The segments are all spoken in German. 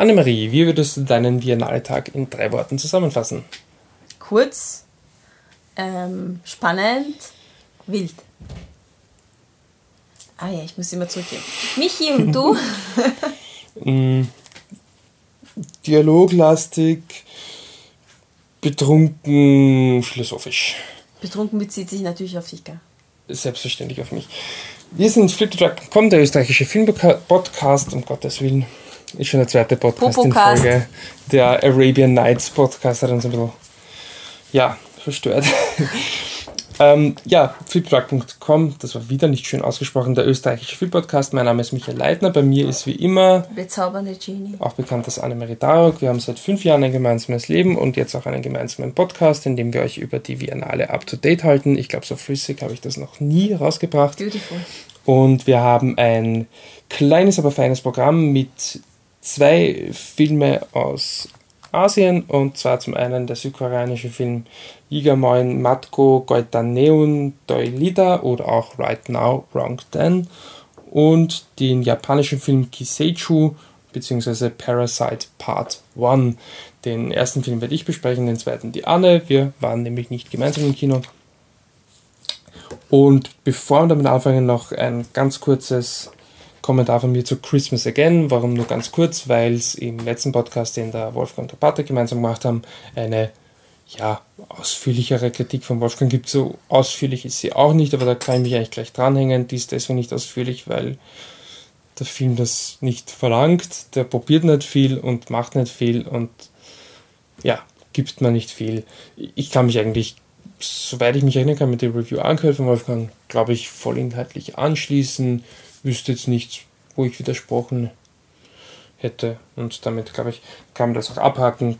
Annemarie, wie würdest du deinen Biennale-Tag in drei Worten zusammenfassen? Kurz, ähm, spannend, wild. Ah ja, ich muss immer zurückgeben. Michi und du? Mm, Dialoglastig, betrunken, philosophisch. Betrunken bezieht sich natürlich auf dich, gell? Selbstverständlich auf mich. Wir sind Fliptrack.com, der österreichische Filmpodcast, um Gottes Willen. Ist schon der zweite Podcast in Folge. Der Arabian Nights Podcast hat uns ein bisschen, ja, verstört. Ähm, ja, fliptruck.com, das war wieder nicht schön ausgesprochen, der österreichische Filmpodcast. Mein Name ist Michael Leitner, bei mir ist wie immer bezaubernde Genie. Auch bekannt als Annemarie Darok. Wir haben seit fünf Jahren ein gemeinsames Leben und jetzt auch einen gemeinsamen Podcast, in dem wir euch über die Biennale up to date halten. Ich glaube, so flüssig habe ich das noch nie rausgebracht. Beautiful. Und wir haben ein kleines, aber feines Programm mit zwei Filme aus Asien und zwar zum einen der südkoreanische Film Igamoin Matko Goitaneun Doilida oder auch Right Now Wrong Then und den japanischen Film Kiseichu bzw. Parasite Part 1. Den ersten Film werde ich besprechen, den zweiten die Anne. Wir waren nämlich nicht gemeinsam im Kino. Und bevor wir damit anfangen, noch ein ganz kurzes Kommentar von mir zu Christmas Again. Warum nur ganz kurz? Weil es im letzten Podcast, den der Wolfgang und der Pater gemeinsam gemacht haben, eine ja, ausführlichere Kritik von Wolfgang gibt. So ausführlich ist sie auch nicht, aber da kann ich mich eigentlich gleich dranhängen. Die ist deswegen nicht ausführlich, weil der Film das nicht verlangt. Der probiert nicht viel und macht nicht viel und ja, gibt mir nicht viel. Ich kann mich eigentlich, soweit ich mich erinnern kann, mit der Review angehört von Wolfgang, glaube ich, vollinhaltlich anschließen. Wüsste jetzt nichts, wo ich widersprochen hätte. Und damit, glaube ich, kann man das auch abhaken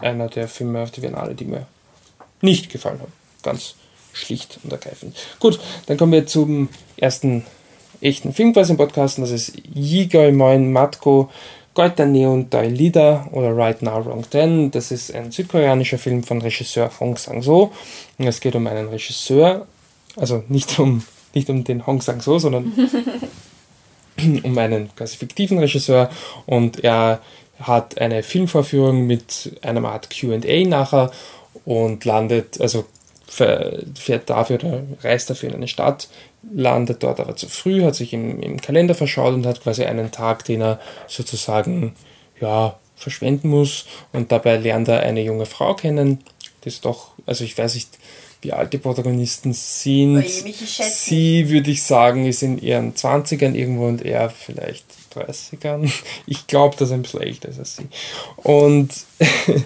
einer der Filme auf die Biennale, die mir nicht gefallen haben. Ganz schlicht und ergreifend. Gut, dann kommen wir zum ersten echten Film quasi im Podcast. Das ist Yigoy Moin Matko Goita Neon Dai Lida oder Right Now Wrong Then. Das ist ein südkoreanischer Film von Regisseur Hong Sang-so. Es geht um einen Regisseur, also nicht um, nicht um den Hong Sang-so, sondern um einen quasi fiktiven Regisseur und er hat eine Filmvorführung mit einer Art QA nachher und landet, also fährt dafür oder reist dafür in eine Stadt, landet dort aber zu früh, hat sich im, im Kalender verschaut und hat quasi einen Tag, den er sozusagen ja, verschwenden muss. Und dabei lernt er eine junge Frau kennen, die ist doch, also ich weiß nicht, wie alt die Protagonisten sind. Sie, würde ich sagen, ist in ihren 20ern irgendwo und er vielleicht 30ern. Ich glaube, dass er ein bisschen älter ist als sie. Und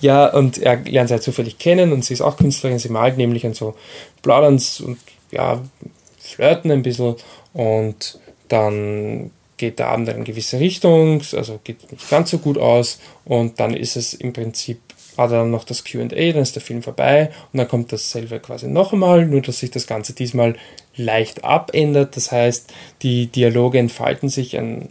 ja, und er lernt sie halt zufällig kennen und sie ist auch Künstlerin, sie malt nämlich und so plaudern und ja, flirten ein bisschen und dann geht der Abend in eine gewisse Richtung, also geht nicht ganz so gut aus und dann ist es im Prinzip hat er dann noch das QA, dann ist der Film vorbei und dann kommt dasselbe quasi noch einmal, nur dass sich das Ganze diesmal leicht abändert. Das heißt, die Dialoge entfalten sich ein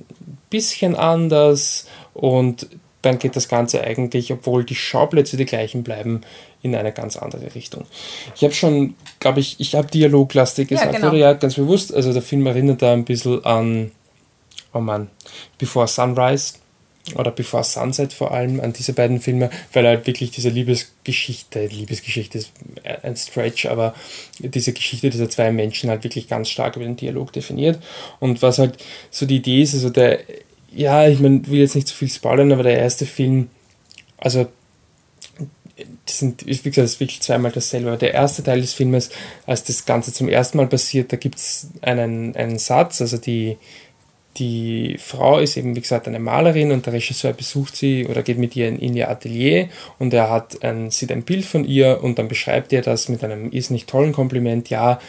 bisschen anders und dann geht das Ganze eigentlich, obwohl die Schauplätze die gleichen bleiben, in eine ganz andere Richtung. Ich habe schon, glaube ich, ich habe dialoglastig gesagt, ja, genau. oder ja, ganz bewusst. Also der Film erinnert da ein bisschen an, oh Mann, Before Sunrise oder Before Sunset vor allem an diese beiden Filme, weil halt wirklich diese Liebesgeschichte, Liebesgeschichte ist ein Stretch, aber diese Geschichte dieser zwei Menschen halt wirklich ganz stark über den Dialog definiert. Und was halt so die Idee ist, also der, ja, ich meine, will jetzt nicht zu viel spoilern, aber der erste Film, also das sind, wie gesagt, das ist wirklich zweimal dasselbe. Aber der erste Teil des Filmes, als das Ganze zum ersten Mal passiert, da gibt es einen, einen Satz, also die, die Frau ist eben, wie gesagt, eine Malerin und der Regisseur besucht sie oder geht mit ihr in, in ihr Atelier und er hat ein, sieht ein Bild von ihr und dann beschreibt er das mit einem ist nicht tollen Kompliment. Ja,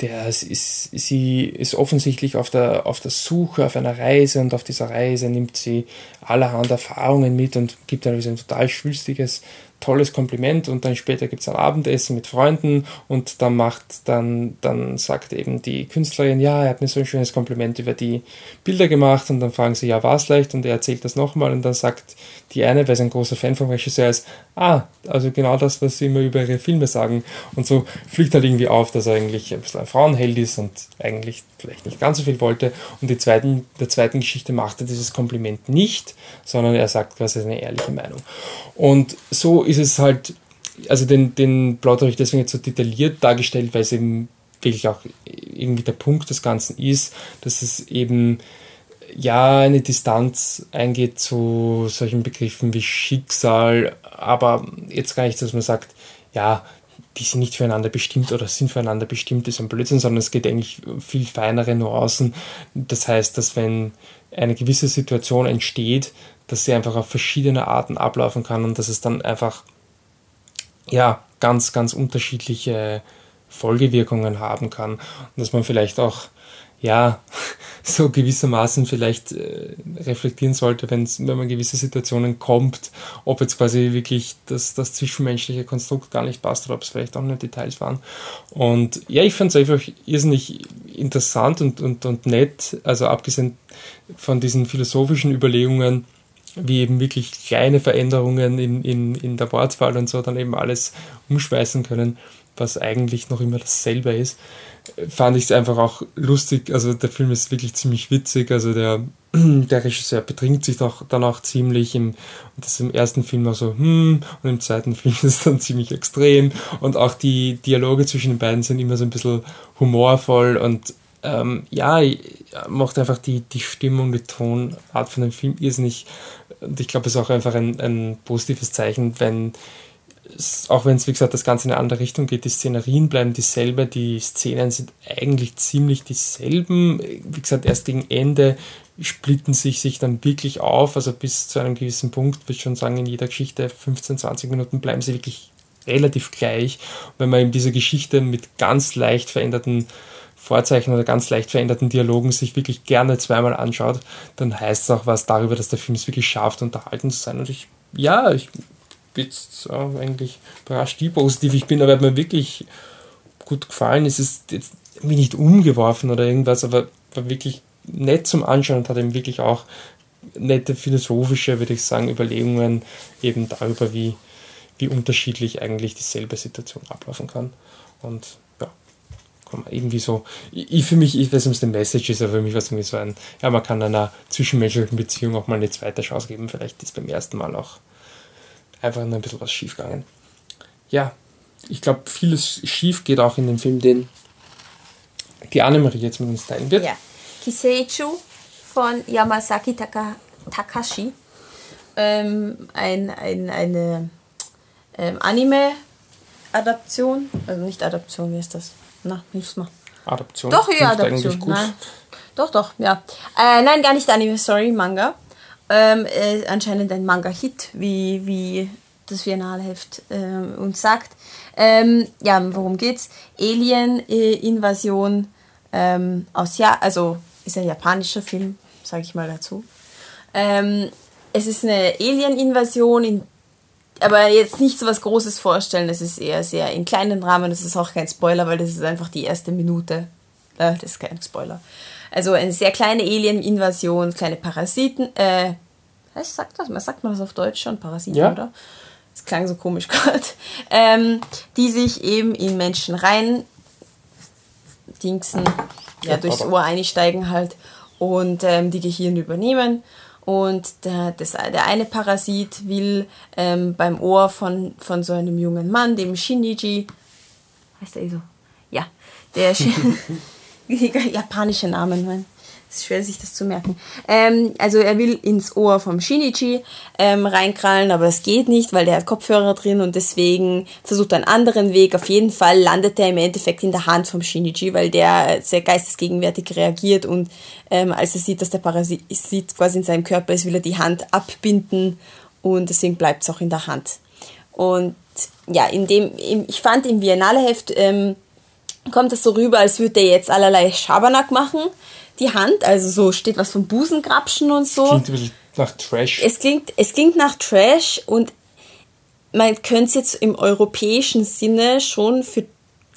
der ist, sie ist offensichtlich auf der, auf der Suche, auf einer Reise und auf dieser Reise nimmt sie allerhand Erfahrungen mit und gibt dann ein total schwülstiges tolles Kompliment und dann später gibt es ein Abendessen mit Freunden und dann macht dann, dann sagt eben die Künstlerin, ja, er hat mir so ein schönes Kompliment über die Bilder gemacht und dann fragen sie, ja, war es leicht und er erzählt das nochmal und dann sagt die eine, weil sie ein großer Fan vom Regisseur ist, ah, also genau das, was sie immer über ihre Filme sagen und so fliegt halt irgendwie auf, dass er eigentlich ein bisschen ein Frauenheld ist und eigentlich vielleicht nicht ganz so viel wollte. Und die zweiten, der zweiten Geschichte macht er dieses Kompliment nicht, sondern er sagt quasi eine ehrliche Meinung. Und so ist es halt, also den, den Plot habe ich deswegen jetzt so detailliert dargestellt, weil es eben wirklich auch irgendwie der Punkt des Ganzen ist, dass es eben ja eine Distanz eingeht zu solchen Begriffen wie Schicksal, aber jetzt gar nicht, dass man sagt, ja, die sind nicht füreinander bestimmt oder sind füreinander bestimmt, ist ein Blödsinn, sondern es geht eigentlich viel feinere Nuancen. Das heißt, dass wenn eine gewisse Situation entsteht, dass sie einfach auf verschiedene Arten ablaufen kann und dass es dann einfach ja ganz, ganz unterschiedliche Folgewirkungen haben kann und dass man vielleicht auch ja, so gewissermaßen vielleicht äh, reflektieren sollte, wenn man gewisse Situationen kommt, ob jetzt quasi wirklich das, das zwischenmenschliche Konstrukt gar nicht passt oder ob es vielleicht auch nur Details waren. Und ja, ich fand es einfach irrsinnig interessant und, und, und nett, also abgesehen von diesen philosophischen Überlegungen, wie eben wirklich kleine Veränderungen in, in, in der Wortwahl und so dann eben alles umschmeißen können, was eigentlich noch immer dasselbe ist fand ich es einfach auch lustig. Also der Film ist wirklich ziemlich witzig. Also der, der Regisseur betrinkt sich doch dann auch ziemlich. Im, und das im ersten Film auch so, hm, und im zweiten Film ist es dann ziemlich extrem. Und auch die Dialoge zwischen den beiden sind immer so ein bisschen humorvoll und ähm, ja, macht einfach die, die Stimmung, die Tonart von dem Film irrsinnig. Und ich glaube, es ist auch einfach ein, ein positives Zeichen, wenn auch wenn es, wie gesagt, das Ganze in eine andere Richtung geht, die Szenerien bleiben dieselbe, die Szenen sind eigentlich ziemlich dieselben. Wie gesagt, erst gegen Ende splitten sich sich dann wirklich auf, also bis zu einem gewissen Punkt, würde ich schon sagen, in jeder Geschichte 15, 20 Minuten bleiben sie wirklich relativ gleich. Und wenn man eben diese Geschichte mit ganz leicht veränderten Vorzeichen oder ganz leicht veränderten Dialogen sich wirklich gerne zweimal anschaut, dann heißt es auch was darüber, dass der Film es wirklich schafft, unterhalten zu sein. Und ich, ja, ich jetzt äh, eigentlich überrascht, wie positiv ich bin, aber hat mir wirklich gut gefallen. Es ist jetzt mich nicht umgeworfen oder irgendwas, aber war wirklich nett zum Anschauen und hat eben wirklich auch nette philosophische, würde ich sagen, Überlegungen eben darüber, wie, wie unterschiedlich eigentlich dieselbe Situation ablaufen kann. Und irgendwie so, ich, für mich, ich weiß nicht, was die Message ist, aber für mich war es irgendwie so ein, ja, man kann einer zwischenmenschlichen Beziehung auch mal eine zweite Chance geben. Vielleicht ist beim ersten Mal auch einfach nur ein bisschen was schief gegangen. Ja, ich glaube, vieles schief geht auch in dem Film, den die Annemarie jetzt mit uns teilen wird. Ja. Kiseichu von Yamasaki Taka, Takashi. Ähm, ein, ein, eine ähm, Anime-Adaption. Also nicht Adaption, wie ist das? Na, hilf's mal. Adaption. Doch, ja, Adaption. Nein. Doch, doch, ja. Äh, nein, gar nicht Anime, sorry, Manga. Ähm, äh, anscheinend ein Manga-Hit, wie, wie das Biennale-Heft äh, uns sagt. Ähm, ja, worum geht's? Alien-Invasion ähm, aus ja, also ist ein japanischer Film, sage ich mal dazu. Ähm, es ist eine Alien-Invasion, aber jetzt nicht so was Großes vorstellen. Es ist eher sehr in kleinen Rahmen. Das ist auch kein Spoiler, weil das ist einfach die erste Minute. Äh, das ist kein Spoiler. Also eine sehr kleine Alien-Invasion, kleine Parasiten. Äh, was sagt das? sagt man das auf Deutsch schon? Parasiten, ja. oder? Das klang so komisch gerade. Ähm, die sich eben in Menschen rein dingsen, ja, durchs Ohr einsteigen halt und ähm, die Gehirn übernehmen. Und der, das, der eine Parasit will ähm, beim Ohr von, von so einem jungen Mann, dem Shinji, heißt der eh so? Ja, der japanische Namen, mein. Es ist schwer, sich das zu merken. Ähm, also er will ins Ohr vom Shinichi ähm, reinkrallen, aber es geht nicht, weil der hat Kopfhörer drin und deswegen versucht er einen anderen Weg. Auf jeden Fall landet er im Endeffekt in der Hand vom Shinichi, weil der sehr geistesgegenwärtig reagiert und ähm, als er sieht, dass der Parasit quasi in seinem Körper ist, will er die Hand abbinden und deswegen bleibt es auch in der Hand. Und ja, in dem, ich fand im Biennale-Heft ähm, kommt es so rüber, als würde er jetzt allerlei Schabernack machen, die Hand, also so steht was vom Busengrapschen und so. Klingt ein bisschen nach Trash. Es klingt, es klingt nach Trash und man könnte es jetzt im europäischen Sinne schon für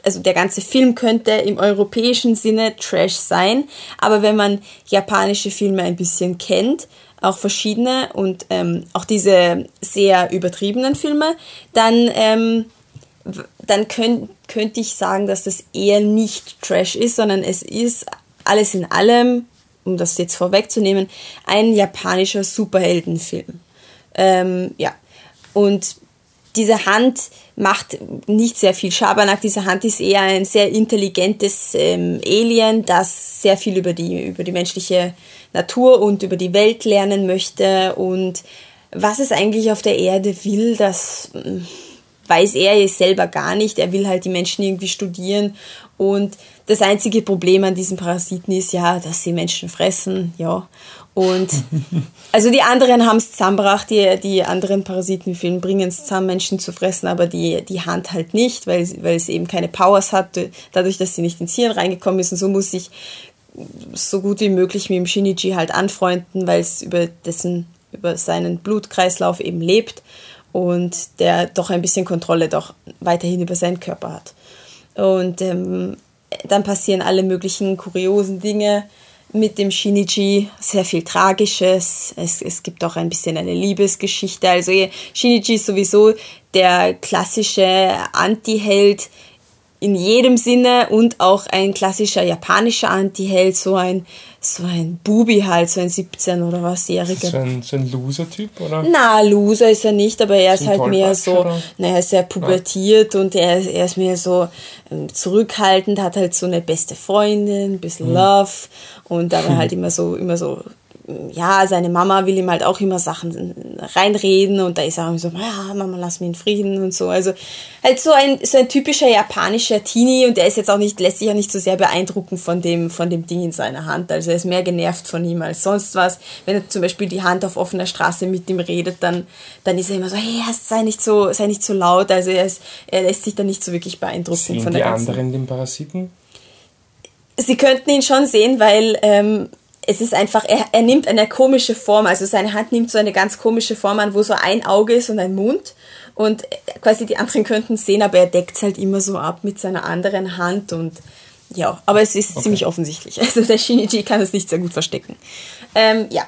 also der ganze Film könnte im europäischen Sinne Trash sein, aber wenn man japanische Filme ein bisschen kennt, auch verschiedene und ähm, auch diese sehr übertriebenen Filme, dann ähm, dann könnt, könnte ich sagen, dass das eher nicht Trash ist, sondern es ist alles in allem, um das jetzt vorwegzunehmen, ein japanischer Superheldenfilm. Ähm, ja. Und diese Hand macht nicht sehr viel Schabernack. Diese Hand ist eher ein sehr intelligentes ähm, Alien, das sehr viel über die, über die menschliche Natur und über die Welt lernen möchte. Und was es eigentlich auf der Erde will, das hm, weiß er selber gar nicht. Er will halt die Menschen irgendwie studieren. Und das einzige Problem an diesen Parasiten ist ja, dass sie Menschen fressen. Ja. Und also die anderen haben es zusammengebracht, die, die anderen Parasiten bringen es zusammen, Menschen zu fressen, aber die, die Hand halt nicht, weil, weil es eben keine Powers hat, dadurch, dass sie nicht ins Hirn reingekommen ist. Und so muss ich so gut wie möglich mit dem Shiniji halt anfreunden, weil es über dessen, über seinen Blutkreislauf eben lebt und der doch ein bisschen Kontrolle doch weiterhin über seinen Körper hat. Und ähm, dann passieren alle möglichen kuriosen Dinge mit dem Shinichi sehr viel Tragisches. Es, es gibt auch ein bisschen eine Liebesgeschichte. Also Shinichi ist sowieso der klassische Anti-Held in jedem Sinne und auch ein klassischer japanischer Anti-Held, so ein so ein Bubi halt, so ein 17 oder was jähriger. So ein, so ein Loser-Typ, oder? Na, Loser ist er nicht, aber er ist halt mehr so, naja, ist sehr pubertiert ja. und er, er ist mehr so ähm, zurückhaltend, hat halt so eine beste Freundin, ein bisschen mhm. Love und aber halt immer so, immer so ja, seine Mama will ihm halt auch immer Sachen reinreden und da ist er auch so, ja, Mama, lass mich in Frieden und so. Also halt so ein, so ein typischer japanischer Teenie und der ist jetzt auch nicht, lässt sich auch nicht so sehr beeindrucken von dem, von dem Ding in seiner Hand. Also er ist mehr genervt von ihm als sonst was. Wenn er zum Beispiel die Hand auf offener Straße mit ihm redet, dann, dann ist er immer so, hey, sei nicht so, sei nicht so laut. Also er, ist, er lässt sich dann nicht so wirklich beeindrucken Sehen von der die anderen den Parasiten? Sie könnten ihn schon sehen, weil ähm, es ist einfach, er, er nimmt eine komische Form, also seine Hand nimmt so eine ganz komische Form an, wo so ein Auge ist und ein Mund. Und quasi die anderen könnten sehen, aber er deckt es halt immer so ab mit seiner anderen Hand und ja, aber es ist okay. ziemlich offensichtlich. Also der Shinichi kann es nicht sehr gut verstecken. Ähm, ja,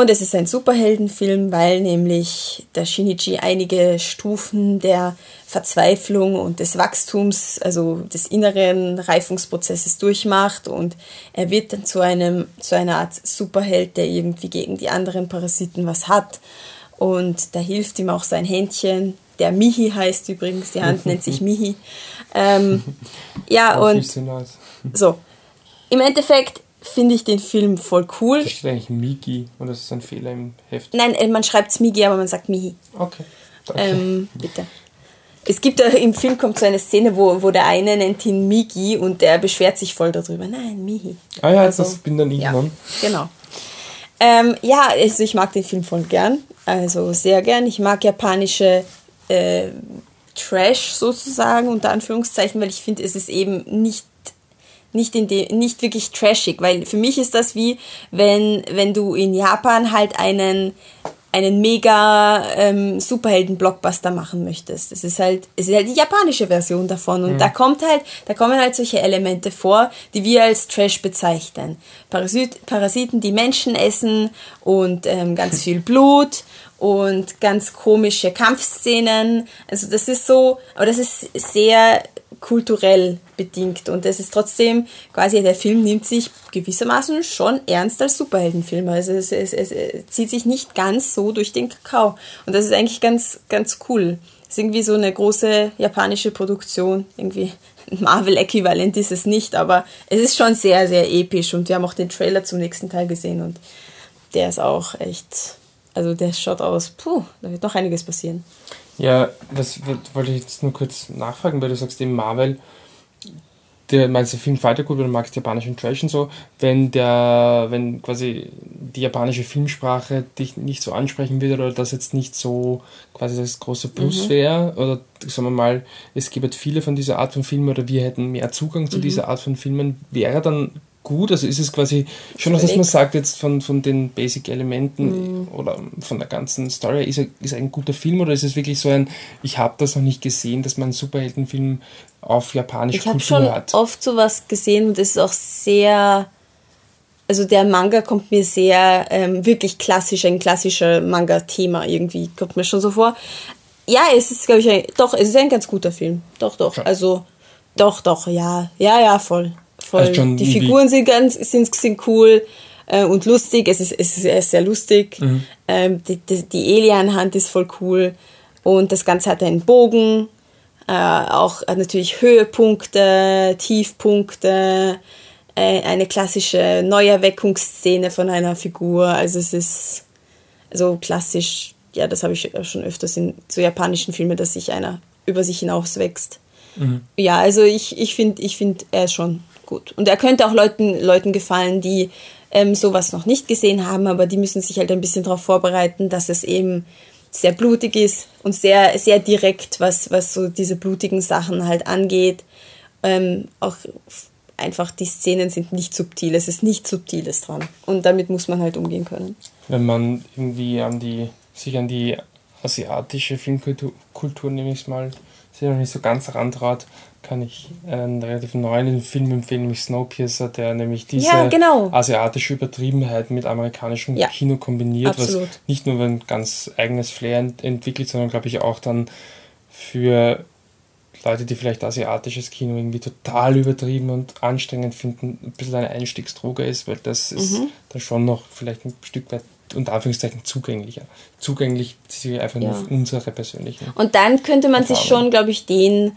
und es ist ein Superheldenfilm, weil nämlich der Shinichi einige Stufen der Verzweiflung und des Wachstums, also des inneren Reifungsprozesses durchmacht und er wird dann zu einem, zu einer Art Superheld, der irgendwie gegen die anderen Parasiten was hat. Und da hilft ihm auch sein Händchen, der Mihi heißt übrigens, die Hand nennt sich Mihi. Ähm, ja, und so. Im Endeffekt finde ich den Film voll cool. Da steht eigentlich Migi ist das ein Fehler im Heft? Nein, äh, man schreibt es Migi, aber man sagt Mihi. Okay. Ähm, bitte. Es gibt im Film kommt so eine Szene, wo, wo der eine nennt ihn Migi und der beschwert sich voll darüber. Nein, Mihi. Ah ja, also, das bin dann ich, ja, ne? Genau. Ähm, ja, also ich mag den Film voll gern. Also sehr gern. Ich mag japanische äh, Trash sozusagen, unter Anführungszeichen, weil ich finde, es ist eben nicht nicht, in de, nicht wirklich trashig, weil für mich ist das wie, wenn, wenn du in Japan halt einen, einen mega ähm, Superhelden-Blockbuster machen möchtest. Es ist halt, es ist halt die japanische Version davon und mhm. da kommt halt, da kommen halt solche Elemente vor, die wir als Trash bezeichnen. Parasit, Parasiten, die Menschen essen und ähm, ganz viel Blut und ganz komische Kampfszenen. Also das ist so, aber das ist sehr kulturell bedingt. Und es ist trotzdem quasi, der Film nimmt sich gewissermaßen schon ernst als Superheldenfilm. Also es, es, es, zieht sich nicht ganz so durch den Kakao. Und das ist eigentlich ganz, ganz cool. Es ist irgendwie so eine große japanische Produktion. Irgendwie Marvel-Äquivalent ist es nicht, aber es ist schon sehr, sehr episch. Und wir haben auch den Trailer zum nächsten Teil gesehen und der ist auch echt, also der schaut aus, puh, da wird noch einiges passieren. Ja, das wollte ich jetzt nur kurz nachfragen, weil du sagst eben Marvel, der meinst du Film weiter gut, weil du magst japanischen Trash und so, wenn der, wenn quasi die japanische Filmsprache dich nicht so ansprechen würde oder das jetzt nicht so quasi das große Plus mhm. wäre, oder sagen wir mal, es gibt halt viele von dieser Art von Filmen oder wir hätten mehr Zugang zu mhm. dieser Art von Filmen, wäre dann gut? Also ist es quasi schon noch, dass man sagt, jetzt von, von den Basic-Elementen mm. oder von der ganzen Story, ist er, ist er ein guter Film oder ist es wirklich so ein, ich habe das noch nicht gesehen, dass man einen Superheldenfilm auf japanisch ich Kultur schon hat? Ich habe oft sowas gesehen und es ist auch sehr, also der Manga kommt mir sehr ähm, wirklich klassisch, ein klassischer Manga-Thema irgendwie, kommt mir schon so vor ja, es ist, glaube ich, ein, doch, es ist ein ganz guter Film. Doch, doch. Schon. Also, doch, doch, ja. Ja, ja, voll. Voll. Also die Figuren sind ganz, sind, sind cool äh, und lustig. Es ist, es ist sehr lustig. Mhm. Ähm, die, die, die Alien-Hand ist voll cool. Und das Ganze hat einen Bogen. Äh, auch natürlich Höhepunkte, Tiefpunkte, äh, eine klassische Neuerweckungsszene von einer Figur. Also es ist so klassisch, ja, das habe ich schon öfters in so japanischen Filmen, dass sich einer über sich hinauswächst. Mhm. Ja, also ich, ich finde, ich find, er ist schon gut. Und er könnte auch Leuten, Leuten gefallen, die ähm, sowas noch nicht gesehen haben, aber die müssen sich halt ein bisschen darauf vorbereiten, dass es eben sehr blutig ist und sehr, sehr direkt, was, was so diese blutigen Sachen halt angeht. Ähm, auch einfach die Szenen sind nicht subtil, es ist nichts Subtiles dran. Und damit muss man halt umgehen können. Wenn man irgendwie an die, sich an die asiatische Filmkultur, Kultur, nehme ich es mal, sich noch nicht so ganz rantraut, kann ich einen relativ neuen Film empfehlen, nämlich Snowpiercer, der nämlich diese ja, genau. asiatische Übertriebenheit mit amerikanischem ja, Kino kombiniert, absolut. was nicht nur ein ganz eigenes Flair entwickelt, sondern glaube ich auch dann für Leute, die vielleicht asiatisches Kino irgendwie total übertrieben und anstrengend finden, ein bisschen eine Einstiegsdroge ist, weil das ist mhm. dann schon noch vielleicht ein Stück weit unter Anführungszeichen zugänglicher. Zugänglich einfach ja. nur unsere persönlichen. Und dann könnte man sich schon, glaube ich, den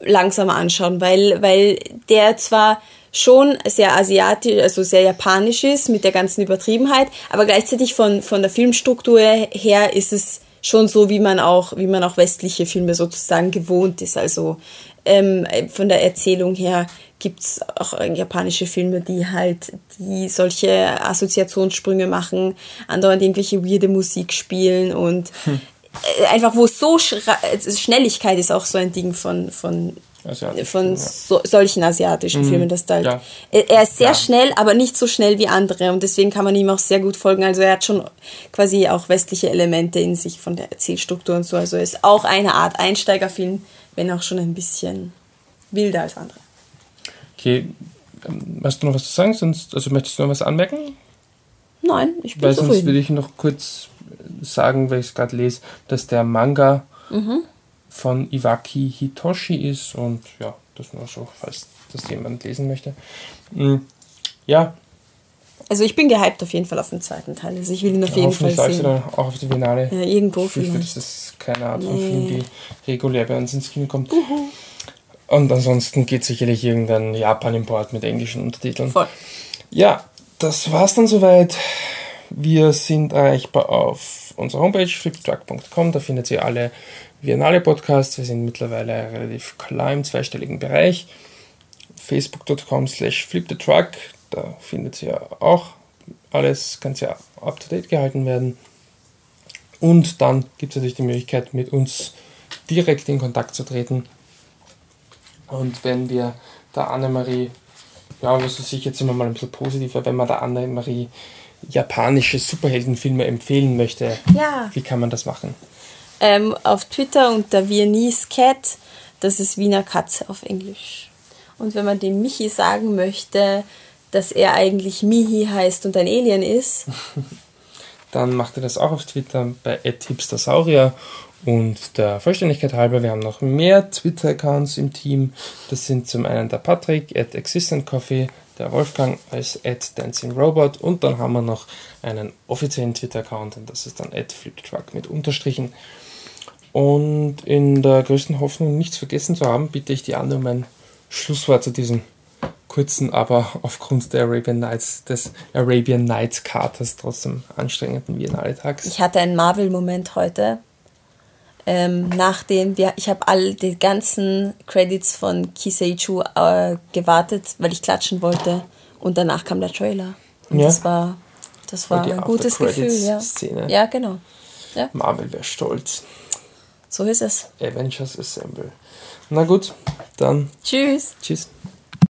langsam anschauen, weil, weil der zwar schon sehr asiatisch, also sehr japanisch ist mit der ganzen Übertriebenheit, aber gleichzeitig von, von der Filmstruktur her ist es schon so, wie man auch, wie man auch westliche Filme sozusagen gewohnt ist. Also ähm, von der Erzählung her gibt es auch japanische Filme, die halt, die solche Assoziationssprünge machen, andauernd irgendwelche weirde Musik spielen und hm einfach wo so Schnelligkeit ist auch so ein Ding von von von so, solchen asiatischen mhm. Filmen, das halt ja. er ist sehr ja. schnell, aber nicht so schnell wie andere und deswegen kann man ihm auch sehr gut folgen. Also er hat schon quasi auch westliche Elemente in sich von der Erzählstruktur und so. Also er ist auch eine Art Einsteigerfilm, wenn auch schon ein bisschen wilder als andere. Okay, ähm, hast du noch was zu sagen? Sonst, also möchtest du noch was anmerken? Nein, ich bin Weil sonst würde ich noch kurz sagen, weil ich es gerade lese, dass der Manga mhm. von Iwaki Hitoshi ist und ja, das nur so, falls das jemand lesen möchte. Mhm. Ja. Also ich bin gehypt auf jeden Fall auf den zweiten Teil. Also ich will ihn auf jeden Fall sehen. Dann auch auf die Finale. Ja, irgendwo ich fürchte, das ist keine Art von nee. Film, die regulär bei uns ins Kino kommt. Uhu. Und ansonsten geht sicherlich irgendein Japan-Import mit englischen Untertiteln. Voll. Ja, das war's dann soweit. Wir sind erreichbar auf unserer Homepage fliptruck.com. Da findet ihr alle Viennale Podcasts. Wir sind mittlerweile relativ klar im zweistelligen Bereich. Facebook.com slash flipthetruck. Da findet ihr auch alles, ganz ja up to date gehalten werden. Und dann gibt es natürlich die Möglichkeit, mit uns direkt in Kontakt zu treten. Und wenn wir der Annemarie, ja, was weiß ich, jetzt immer mal ein bisschen positiver, wenn man der Annemarie japanische Superheldenfilme empfehlen möchte, ja. wie kann man das machen? Ähm, auf Twitter unter Viennese Cat, das ist Wiener Katze auf Englisch. Und wenn man dem Michi sagen möchte, dass er eigentlich Mihi heißt und ein Alien ist, dann macht er das auch auf Twitter bei hipstersaurier. Und der Vollständigkeit halber, wir haben noch mehr Twitter-Accounts im Team. Das sind zum einen der Patrick at Existent Coffee, der Wolfgang als @dancing_robot und dann haben wir noch einen offiziellen Twitter-Account und das ist dann @fliptruck mit Unterstrichen. Und in der größten Hoffnung, nichts vergessen zu haben, bitte ich die Anne um ein Schlusswort zu diesem kurzen, aber aufgrund der Arabian Nights, des Arabian Nights Katers trotzdem anstrengenden Biennale-Tags. Ich hatte einen Marvel-Moment heute. Ähm, nachdem wir, ich habe all die ganzen Credits von Kiseichu äh, gewartet, weil ich klatschen wollte. Und danach kam der Trailer. Und ja. das war, das war ein gutes Gefühl. Ja. Szene. ja, genau. Ja. Marvel wäre stolz. So ist es. Avengers Assemble. Na gut, dann. Tschüss. Tschüss.